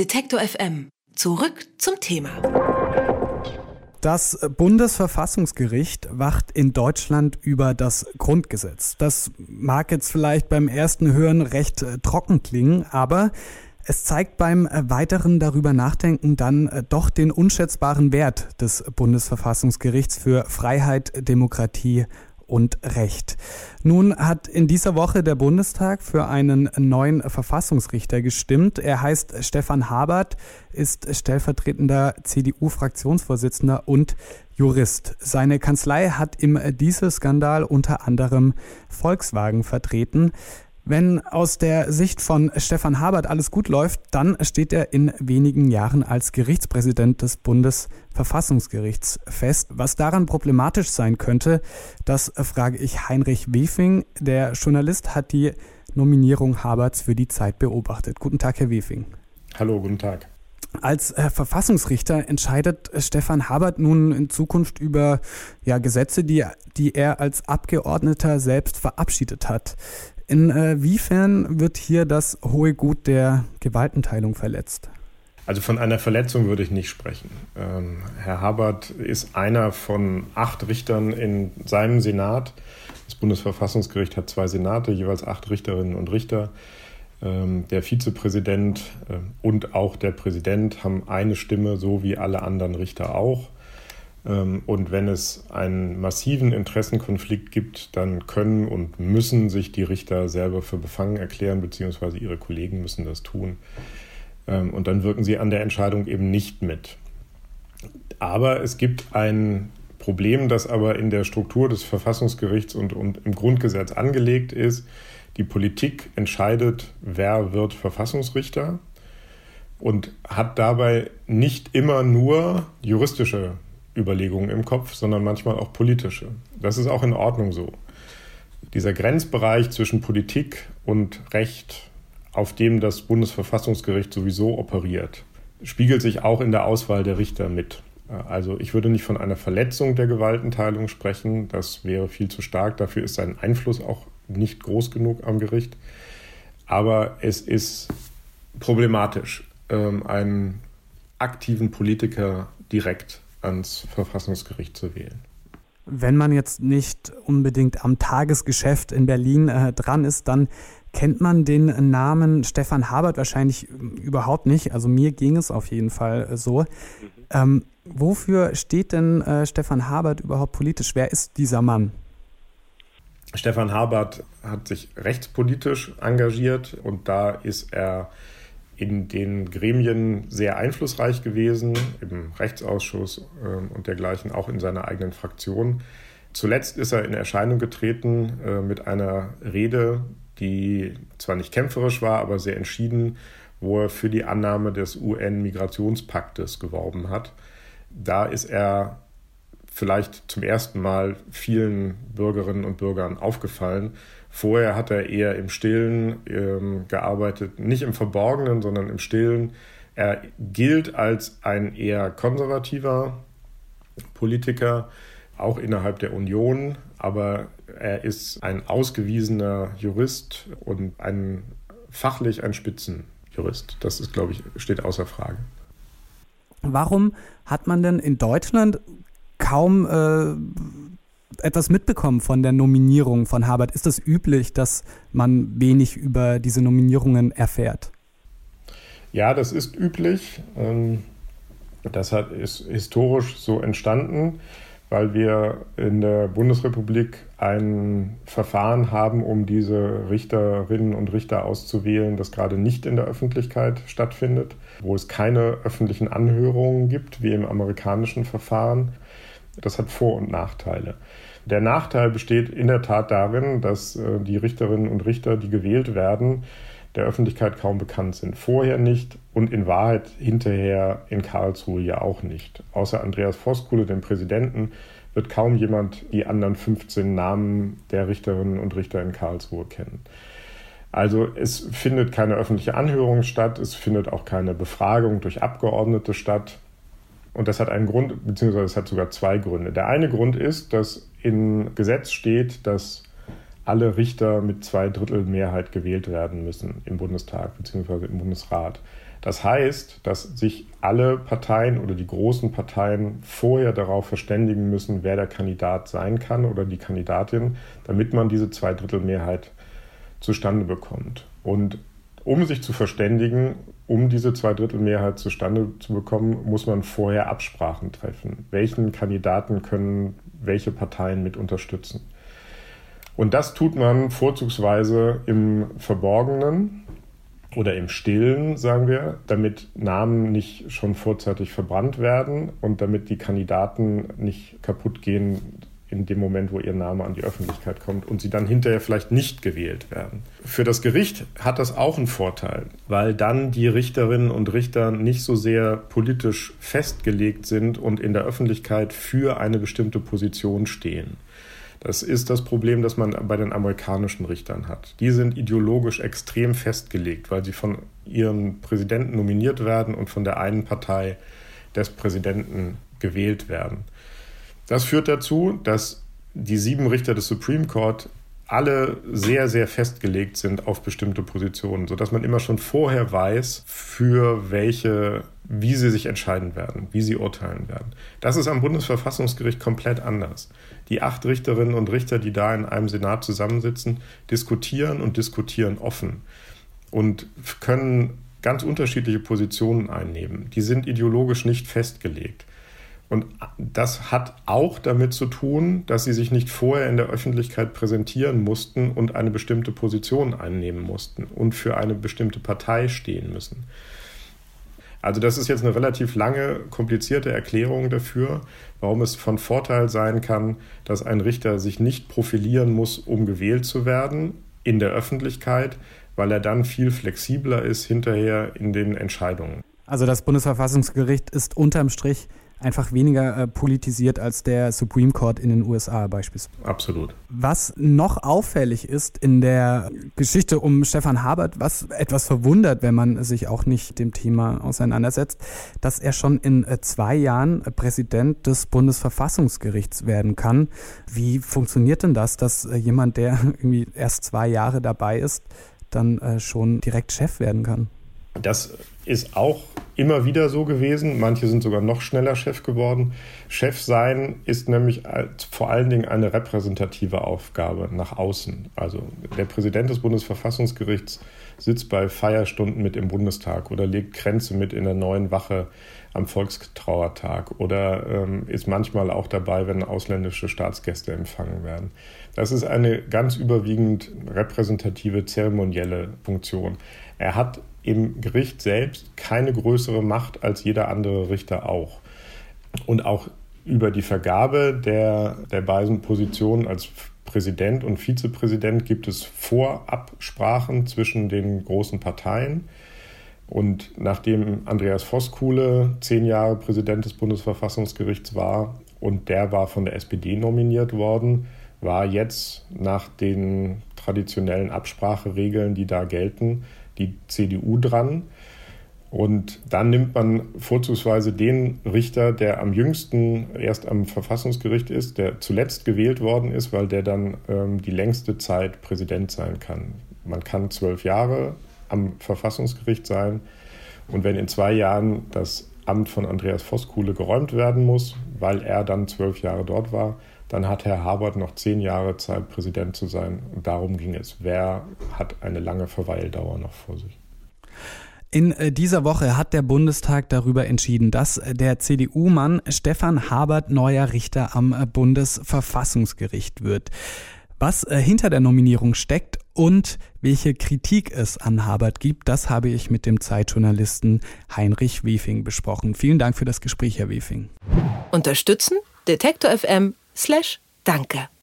Detektor FM. Zurück zum Thema. Das Bundesverfassungsgericht wacht in Deutschland über das Grundgesetz. Das mag jetzt vielleicht beim ersten Hören recht äh, trocken klingen, aber es zeigt beim äh, weiteren darüber nachdenken dann äh, doch den unschätzbaren Wert des Bundesverfassungsgerichts für Freiheit, Demokratie und Recht. Nun hat in dieser Woche der Bundestag für einen neuen Verfassungsrichter gestimmt. Er heißt Stefan Habert, ist stellvertretender CDU-Fraktionsvorsitzender und Jurist. Seine Kanzlei hat im Dieselskandal unter anderem Volkswagen vertreten. Wenn aus der Sicht von Stefan Habert alles gut läuft, dann steht er in wenigen Jahren als Gerichtspräsident des Bundesverfassungsgerichts fest. Was daran problematisch sein könnte, das frage ich Heinrich Wefing. Der Journalist hat die Nominierung Haberts für die Zeit beobachtet. Guten Tag, Herr Wefing. Hallo, guten Tag. Als äh, Verfassungsrichter entscheidet Stefan Habert nun in Zukunft über ja, Gesetze, die, die er als Abgeordneter selbst verabschiedet hat. Inwiefern wird hier das hohe Gut der Gewaltenteilung verletzt? Also von einer Verletzung würde ich nicht sprechen. Ähm, Herr Habert ist einer von acht Richtern in seinem Senat. Das Bundesverfassungsgericht hat zwei Senate, jeweils acht Richterinnen und Richter. Ähm, der Vizepräsident äh, und auch der Präsident haben eine Stimme, so wie alle anderen Richter auch. Ähm, und wenn es einen massiven Interessenkonflikt gibt, dann können und müssen sich die Richter selber für befangen erklären, beziehungsweise ihre Kollegen müssen das tun. Ähm, und dann wirken sie an der Entscheidung eben nicht mit. Aber es gibt ein Problem, das aber in der Struktur des Verfassungsgerichts und, und im Grundgesetz angelegt ist. Die Politik entscheidet, wer wird Verfassungsrichter und hat dabei nicht immer nur juristische Überlegungen im Kopf, sondern manchmal auch politische. Das ist auch in Ordnung so. Dieser Grenzbereich zwischen Politik und Recht, auf dem das Bundesverfassungsgericht sowieso operiert, spiegelt sich auch in der Auswahl der Richter mit. Also ich würde nicht von einer Verletzung der Gewaltenteilung sprechen, das wäre viel zu stark, dafür ist sein Einfluss auch nicht groß genug am Gericht. Aber es ist problematisch, ähm, einen aktiven Politiker direkt ans Verfassungsgericht zu wählen. Wenn man jetzt nicht unbedingt am Tagesgeschäft in Berlin äh, dran ist, dann kennt man den Namen Stefan Habert wahrscheinlich überhaupt nicht. Also mir ging es auf jeden Fall äh, so. Mhm. Ähm, wofür steht denn äh, Stefan Habert überhaupt politisch? Wer ist dieser Mann? Stefan Habert hat sich rechtspolitisch engagiert und da ist er in den Gremien sehr einflussreich gewesen, im Rechtsausschuss äh, und dergleichen, auch in seiner eigenen Fraktion. Zuletzt ist er in Erscheinung getreten äh, mit einer Rede, die zwar nicht kämpferisch war, aber sehr entschieden, wo er für die Annahme des UN-Migrationspaktes geworben hat. Da ist er vielleicht zum ersten Mal vielen Bürgerinnen und Bürgern aufgefallen Vorher hat er eher im Stillen ähm, gearbeitet, nicht im Verborgenen, sondern im Stillen. Er gilt als ein eher konservativer Politiker, auch innerhalb der Union, aber er ist ein ausgewiesener Jurist und ein fachlich ein Spitzenjurist. Das ist, glaube ich, steht außer Frage. Warum hat man denn in Deutschland kaum äh, etwas mitbekommen von der Nominierung von Harvard? Ist das üblich, dass man wenig über diese Nominierungen erfährt? Ja, das ist üblich. Ähm, das hat, ist historisch so entstanden, weil wir in der Bundesrepublik ein Verfahren haben, um diese Richterinnen und Richter auszuwählen, das gerade nicht in der Öffentlichkeit stattfindet, wo es keine öffentlichen Anhörungen gibt, wie im amerikanischen Verfahren. Das hat Vor- und Nachteile. Der Nachteil besteht in der Tat darin, dass äh, die Richterinnen und Richter, die gewählt werden, der Öffentlichkeit kaum bekannt sind. Vorher nicht und in Wahrheit hinterher in Karlsruhe ja auch nicht. Außer Andreas Voskuhle, dem Präsidenten, wird kaum jemand die anderen 15 Namen der Richterinnen und Richter in Karlsruhe kennen. Also es findet keine öffentliche Anhörung statt, es findet auch keine Befragung durch Abgeordnete statt. Und das hat einen Grund, beziehungsweise es hat sogar zwei Gründe. Der eine Grund ist, dass im Gesetz steht, dass alle Richter mit zwei Drittel Mehrheit gewählt werden müssen im Bundestag beziehungsweise im Bundesrat. Das heißt, dass sich alle Parteien oder die großen Parteien vorher darauf verständigen müssen, wer der Kandidat sein kann oder die Kandidatin, damit man diese Zweidrittelmehrheit zustande bekommt. Und um sich zu verständigen, um diese Zweidrittelmehrheit zustande zu bekommen, muss man vorher Absprachen treffen. Welchen Kandidaten können welche Parteien mit unterstützen? Und das tut man vorzugsweise im Verborgenen oder im Stillen, sagen wir, damit Namen nicht schon vorzeitig verbrannt werden und damit die Kandidaten nicht kaputt gehen in dem Moment, wo ihr Name an die Öffentlichkeit kommt und sie dann hinterher vielleicht nicht gewählt werden. Für das Gericht hat das auch einen Vorteil, weil dann die Richterinnen und Richter nicht so sehr politisch festgelegt sind und in der Öffentlichkeit für eine bestimmte Position stehen. Das ist das Problem, das man bei den amerikanischen Richtern hat. Die sind ideologisch extrem festgelegt, weil sie von ihrem Präsidenten nominiert werden und von der einen Partei des Präsidenten gewählt werden. Das führt dazu, dass die sieben Richter des Supreme Court alle sehr, sehr festgelegt sind auf bestimmte Positionen, sodass man immer schon vorher weiß, für welche, wie sie sich entscheiden werden, wie sie urteilen werden. Das ist am Bundesverfassungsgericht komplett anders. Die acht Richterinnen und Richter, die da in einem Senat zusammensitzen, diskutieren und diskutieren offen und können ganz unterschiedliche Positionen einnehmen. Die sind ideologisch nicht festgelegt. Und das hat auch damit zu tun, dass sie sich nicht vorher in der Öffentlichkeit präsentieren mussten und eine bestimmte Position einnehmen mussten und für eine bestimmte Partei stehen müssen. Also das ist jetzt eine relativ lange, komplizierte Erklärung dafür, warum es von Vorteil sein kann, dass ein Richter sich nicht profilieren muss, um gewählt zu werden in der Öffentlichkeit, weil er dann viel flexibler ist hinterher in den Entscheidungen. Also das Bundesverfassungsgericht ist unterm Strich einfach weniger äh, politisiert als der Supreme Court in den USA beispielsweise. Absolut. Was noch auffällig ist in der Geschichte um Stefan Habert, was etwas verwundert, wenn man sich auch nicht dem Thema auseinandersetzt, dass er schon in äh, zwei Jahren Präsident des Bundesverfassungsgerichts werden kann. Wie funktioniert denn das, dass äh, jemand, der irgendwie erst zwei Jahre dabei ist, dann äh, schon direkt Chef werden kann? Das ist auch immer wieder so gewesen. Manche sind sogar noch schneller Chef geworden. Chef sein ist nämlich vor allen Dingen eine repräsentative Aufgabe nach außen. Also der Präsident des Bundesverfassungsgerichts sitzt bei Feierstunden mit im Bundestag oder legt Grenze mit in der neuen Wache am Volkstrauertag oder ähm, ist manchmal auch dabei, wenn ausländische Staatsgäste empfangen werden. Das ist eine ganz überwiegend repräsentative, zeremonielle Funktion. Er hat im Gericht selbst keine größere Macht als jeder andere Richter auch. Und auch über die Vergabe der, der beiden Positionen als Präsident und Vizepräsident gibt es Vorabsprachen zwischen den großen Parteien. Und nachdem Andreas Voskuhle zehn Jahre Präsident des Bundesverfassungsgerichts war und der war von der SPD nominiert worden, war jetzt nach den traditionellen Abspracheregeln, die da gelten, die CDU dran. Und dann nimmt man vorzugsweise den Richter, der am jüngsten erst am Verfassungsgericht ist, der zuletzt gewählt worden ist, weil der dann ähm, die längste Zeit Präsident sein kann. Man kann zwölf Jahre am Verfassungsgericht sein. Und wenn in zwei Jahren das Amt von Andreas Voskuhle geräumt werden muss, weil er dann zwölf Jahre dort war, dann hat Herr Habert noch zehn Jahre Zeit, Präsident zu sein. Und darum ging es. Wer hat eine lange Verweildauer noch vor sich? In äh, dieser Woche hat der Bundestag darüber entschieden, dass äh, der CDU-Mann Stefan Habert neuer Richter am äh, Bundesverfassungsgericht wird. Was hinter der Nominierung steckt und welche Kritik es an Habert gibt, das habe ich mit dem Zeitjournalisten Heinrich Wefing besprochen. Vielen Dank für das Gespräch, Herr Wefing. Unterstützen Detektor FM slash Danke.